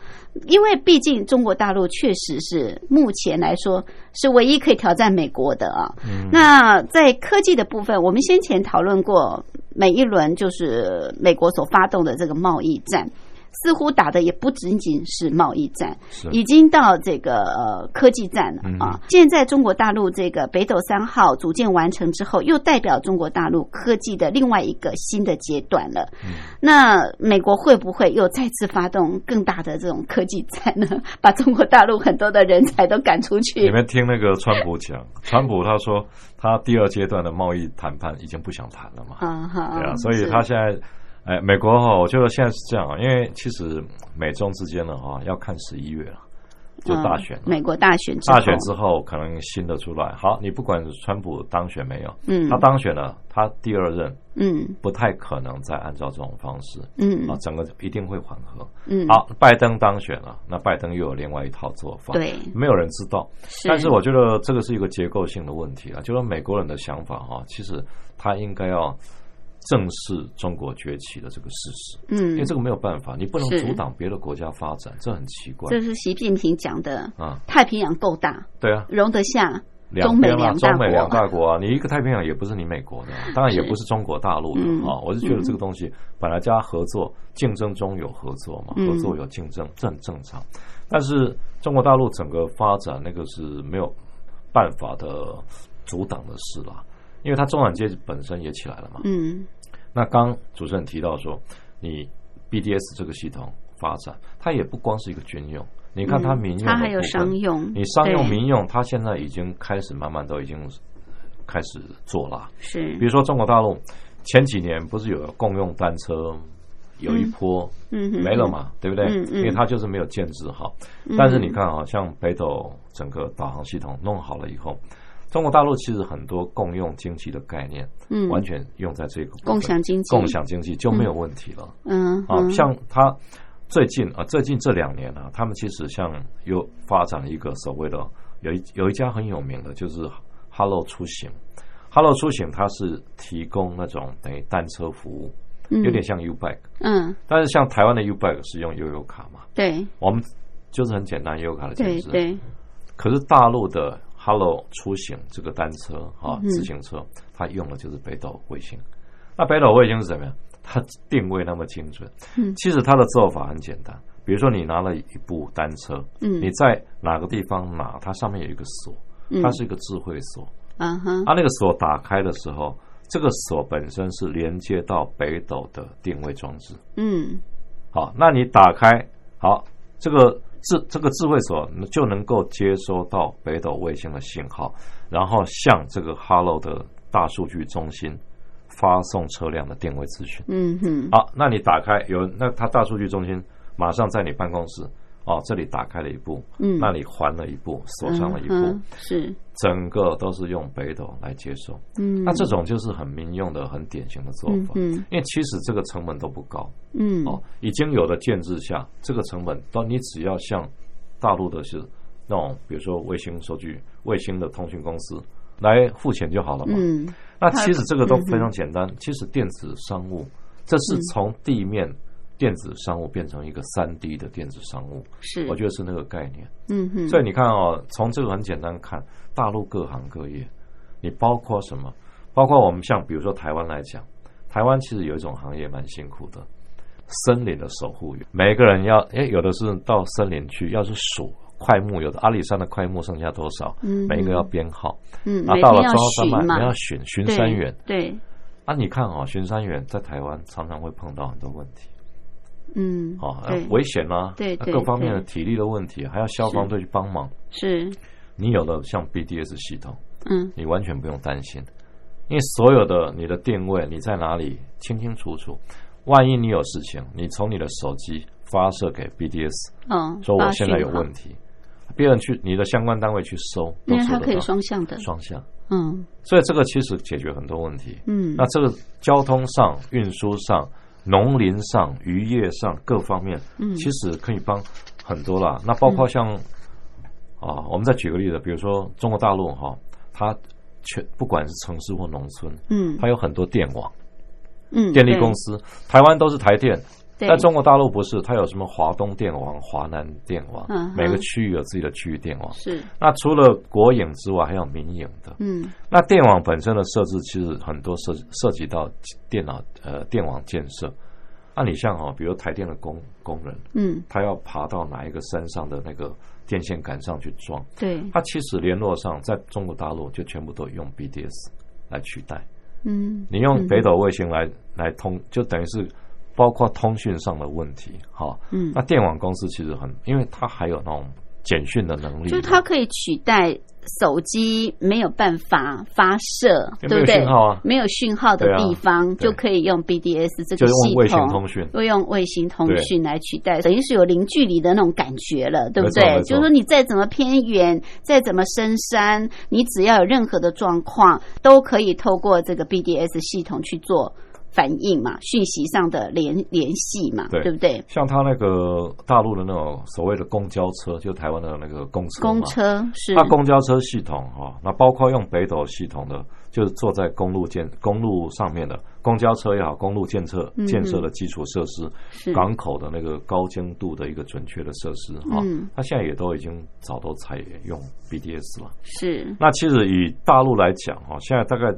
因为毕竟中国大陆确实是目前来说是唯一可以挑战美国的啊。那在科技的部分，我们先前讨论过，每一轮就是美国所发动的这个贸易战。似乎打的也不仅仅是贸易战，已经到这个呃科技战了
嗯
啊。现在中国大陆这个北斗三号组建完成之后，又代表中国大陆科技的另外一个新的阶段了。
嗯
那美国会不会又再次发动更大的这种科技战呢？把中国大陆很多的人才都赶出去你？
们听那个川普讲，川普他说他第二阶段的贸易谈判已经不想谈了嘛，
啊哈，
对啊，所以他现在，哎，美国哈，我觉得现在是这样啊，因为其实美中之间的哈，要看十一月了，就大选
嗯。美国大选之后
大选之后，可能新的出来。好，你不管川普当选没有，
嗯
他当选了，他第二任
嗯
不太可能再按照这种方式
嗯
啊，整个一定会缓和。
嗯，
好，拜登当选了，那拜登又有另外一套做法，
对，
没有人知道。
是
但是我觉得这个是一个结构性的问题啊，就是美国人的想法哈、其实他应该要正视中国崛起的这个事实，嗯因
嗯
为，这个没有办法，你不能阻挡别的国家发展，这很奇怪
这是习近平讲的，
啊。
太平洋够大，
对啊，
容得下
两边中美两。大国啊，你一个太平洋也不是你美国的，当然也不是中国大陆的
嗯
啊。我是觉得这个东西本来大家合作，竞争中有合作嘛，
嗯
合作有竞争，这很正常。但是中国大陆整个发展那个是没有办法的阻挡的事啦，因为它中产阶级本身也起来了嘛。
嗯
那刚主持人提到说，你 BDS 这个系统发展，它也不光是一个军用，你看它民用的
它还有商用，
你商用、民用，它现在已经开始慢慢都已经开始做了。
是
比如说中国大陆前几年不是有共用单车有一波
嗯
没了嘛，对不对？
嗯嗯
因为它就是没有建制好。
嗯
但是你看啊，像北斗整个导航系统弄好了以后，中国大陆其实很多共用经济的概念，
嗯。
完全用在这个
共享经济。
共享经济就没有问题了。啊，
嗯。啊
像它最近啊，最近这两年啊，他们其实像又发展了一个所谓的有一有一家很有名的，就是 Hello 出行。Hello 出行它是提供那种等于单车服务，
嗯。
有点像 U Bike，
嗯。
但是像台湾的 U Bike 是用悠游卡嘛，
对。
我们就是很简单悠游卡的形式。
对对。
可是大陆的 Hello 出行这个单车啊，
嗯
自行车，它用的就是北斗卫星。那北斗卫星是怎么样？它定位那么精准。
嗯
其实它的做法很简单，比如说你拿了一部单车，
嗯
你在哪个地方拿，它上面有一个锁，
嗯
它是一个智慧锁。
啊哈
它那个锁打开的时候，这个锁本身是连接到北斗的定位装置。
嗯
好，那你打开好这个智这个智慧锁就能够接收到北斗卫星的信号，然后向这个 Hello 的大数据中心发送车辆的定位资讯。
嗯哼
好，那你打开有那它大数据中心马上在你办公室哦，这里打开了一步，
嗯。
那里还了一步，锁上了一步，
是。
整个都是用北斗来接收。
嗯。
那这种就是很民用的、很典型的做法。
嗯嗯
因为其实这个成本都不高。
嗯。
哦，已经有的建制下，这个成本都你只要像大陆的是那种，比如说卫星收据、卫星的通讯公司来付钱就好了嘛。
嗯。
那其实这个都非常简单。其实电子商务，这是从地面电子商务变成一个三 D 的电子商务，
是。
我觉得是那个概念。
嗯哼。
所以你看哦，从这个很简单看，大陆各行各业，你包括什么？包包括我们像比如说台湾来讲，台湾其实有一种行业蛮辛苦的，森林的守护员，每个人要诶，有的是到森林去，要是数块木，有的阿里山的块木剩下多少，
嗯
每一个要编号，
嗯，
然后到了中央山
嘛
你要选巡山员。
对，
啊，你看哦，巡山员在台湾常常会碰到很多问题，
嗯，
哦，呃
对，
危险啊，啊
对对
各方面的体力的问题，还要消防队去帮忙。
是，
你有了像 BDS 系统，
嗯。
你完全不用担心，因为所有的你的定位你在哪里清清楚楚。万一你有事情，你从你的手机发射给 BDS，
哦，
说我现在有问题，别人去你的相关单位去搜，
因为它可以双向的，
双向，
嗯。
所以这个其实解决很多问题。
嗯，
那这个交通上、运输上、农林上、渔业上各方面，
嗯
其实可以帮很多啦。那包括像、啊，我们再举个例子，比如说中国大陆哈，它全不管是城市或农村，
嗯
它有很多电网、
嗯，
电力公司，台湾都是台电。
对
在中国大陆不是，它有什么华东电网、华南电网，
嗯
每个区域有自己的区域电网。
是，
那除了国营之外，还有民营的。
嗯
那电网本身的设置，其实很多涉涉及到电脑呃电网建设。那你像哦，比如台电的工工人，
嗯，
他要爬到哪一个山上的那个电线杆上去装，
对，
他其实联络上在中国大陆就全部都用 BDS 来取代。
嗯，
你用北斗卫星来来通，就等于是包括通讯上的问题，哈。
嗯
那电网公司其实很，因为它还有那种简讯的能力，
就是它可以取代手机没有办法发射，对不对？
讯号啊
没有讯号的地方
对
就可以用 BDS 这
就
个系
是用卫星
统
通讯。
会用卫星通讯来取代，等于是有零距离的那种感觉了，对不对？就是说你再怎么偏远，再怎么深山，你只要有任何的状况，都可以透过这个 BDS 系统去做反应嘛，讯息上的联联系嘛，
对。
不对？
像他那个大陆的那种所谓的公交车，就台湾的那个公车
公车是。
它公交车系统哈、那包括用北斗系统的，就是坐在公路建公路上面的公交车也好，公路建设
嗯
建设的基础设施，
是。
港口的那个高精度的一个准确的设施哈、
嗯。
它现在也都已经早都采用 BDS 了。
是。
那其实以大陆来讲哈，现在大概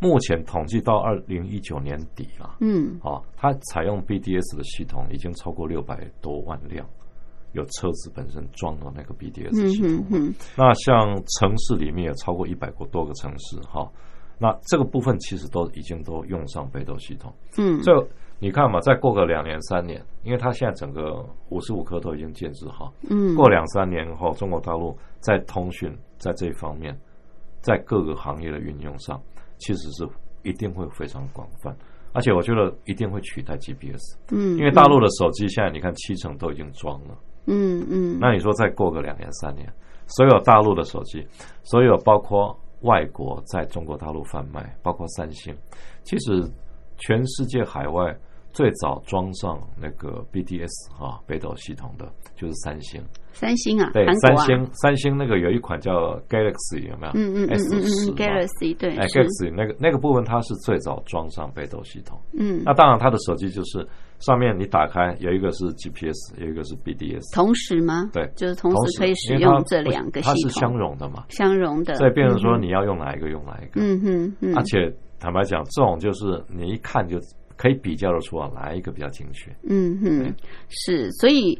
目前统计到二零一九年底了。
嗯
啊，它采用 BDS 的系统已经超过六百多万辆，有车子本身装了那个 BDS
嗯
系统
哼。哼
那像城市里面有超过一百个多个城市哈，那这个部分其实都已经都用上北斗系统。
嗯
这你看嘛，再过个两年三年，因为它现在整个五十五颗都已经建制好，
嗯，
过两三年后，中国大陆在通讯在这一方面，在各个行业的运用上，其实是一定会非常广泛，而且我觉得一定会取代 GPS，
嗯，
因为大陆的手机现在你看七成都已经装了，
嗯嗯。
那你说再过个两年三年，所有大陆的手机，所有包括外国在中国大陆贩卖，包括三星，其实全世界海外最早装上那个 BDS 啊北斗系统的就是三星。
三星啊，
对，
啊，
三星三星那个有一款叫 Galaxy 有没有？
嗯嗯嗯嗯，Galaxy 对
哎，Galaxy 那个那个部分它是最早装上北斗系统。
嗯
那当然，它的手机就是上面你打开有一个是 GPS，有一个是 BDS，
同时吗？
对
就是同
同
时可以使用这两个系
它是相
统，
容的嘛，
相容的，
所以变成说
嗯
你要用哪一个用哪一个。
嗯哼嗯，
而且坦白讲，这种就是你一看就可以比较得出啊哪一个比较精确。
嗯哼，是，所以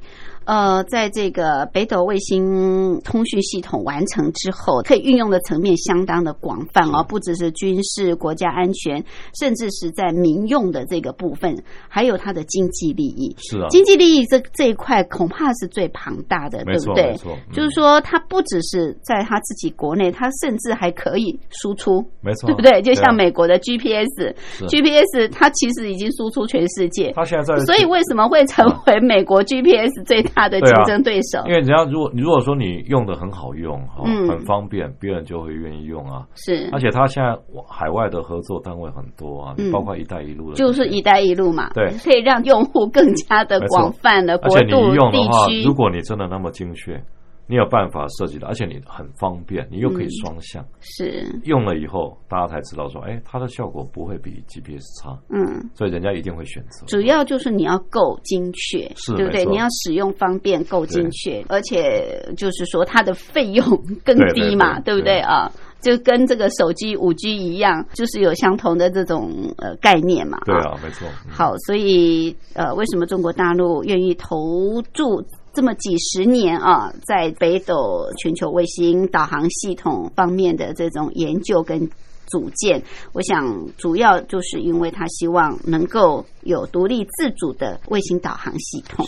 呃，在这个北斗卫星通讯系统完成之后，可以运用的层面相当的广泛哦，不只是军事、国家安全，甚至是在民用的这个部分，还有它的经济利益。
是啊，
经济利益这这一块恐怕是最庞大的，对不对
没错？嗯
就是说，它不只是在它自己国内，它甚至还可以输出，
没错，
对不对？就像
啊
美国的 GPS，GPS 它其实已经输出全世界，
它现在在，
所以为什么会成为美国 GPS 最大的竞争对手？
因为人家如果如果说你用的很好用哈，
嗯。
很方便，别人就会愿意用啊。
是。
而，且它现在海外的合作单位很多啊，
嗯。
包括“一带一路”的，
就是“一带一路”嘛，
对。
可以让用户更加的广泛的
而且你
国度
用的话
地，区。
如。果你真的那么精确，你有办法设计的，而且你很方便，你又可以
嗯
双向。
是，
用了以后，大家才知道说，哎，它的效果不会比 GPS 差，
嗯，
所以人家一定会选择。
主要就是你要够精确，对不对？你要使用方便、够精确，而且就是说它的费用更低嘛，
对
不对啊？就跟这个手机五 G 一样，就是有相同的这种呃概念嘛。
对啊，没错。嗯
好，所以呃，为什么中国大陆愿意投注这么几十年啊，在北斗全球卫星导航系统方面的这种研究跟组建？我想主要就是因为他希望能够有独立自主的卫星导航系统。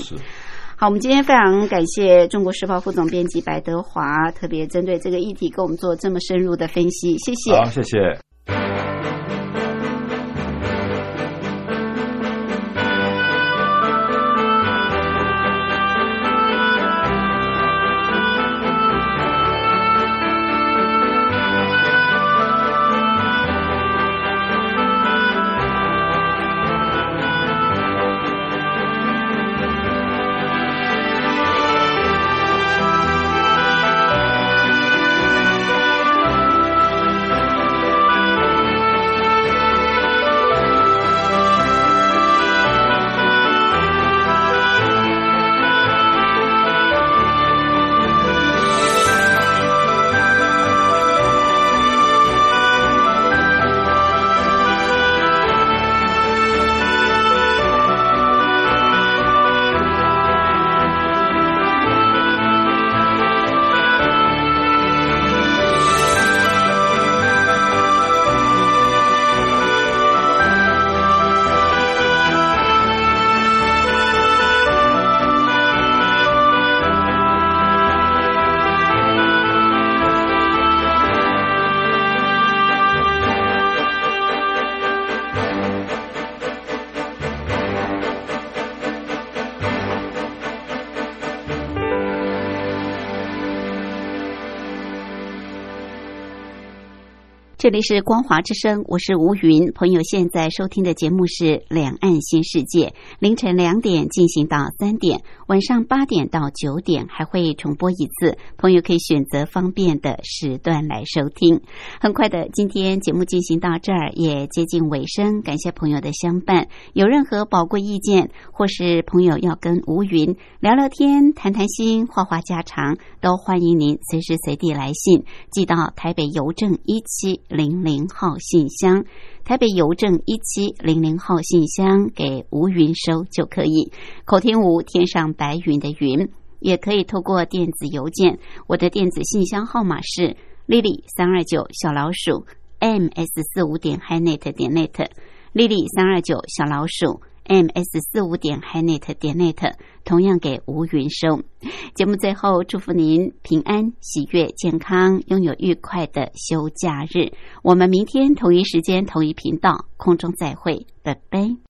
好，我们今天非常感谢中国时报副总编辑白德华，特别针对这个议题跟我们做这么深入的分析，谢谢。
好，谢谢。
这里是光华之声，我是吴云。朋友现在收听的节目是《两岸新世界》，凌晨两点进行到三点，晚上八点到九点还会重播一次。朋友可以选择方便的时段来收听。很快的，今天节目进行到这儿也接近尾声，感谢朋友的相伴。有任何宝贵意见，或是朋友要跟吴云聊聊天、谈谈心、话话家常，都欢迎您随时随地来信寄到台北邮政一期。零零号信箱，台北邮政一七零零号信箱给吴云收就可以。口天吴，天上白云的云，也可以透过电子邮件。我的电子信箱号码是 lily 三二九小老鼠 ms 四五点 hinet 点 net，lily 三二九小老鼠。Ms 四五点 hinet 点 net，同样给吴云收。节目最后祝福您平安、喜悦、健康，拥有愉快的休假日。我们明天同一时间、同一频道空中再会，拜拜。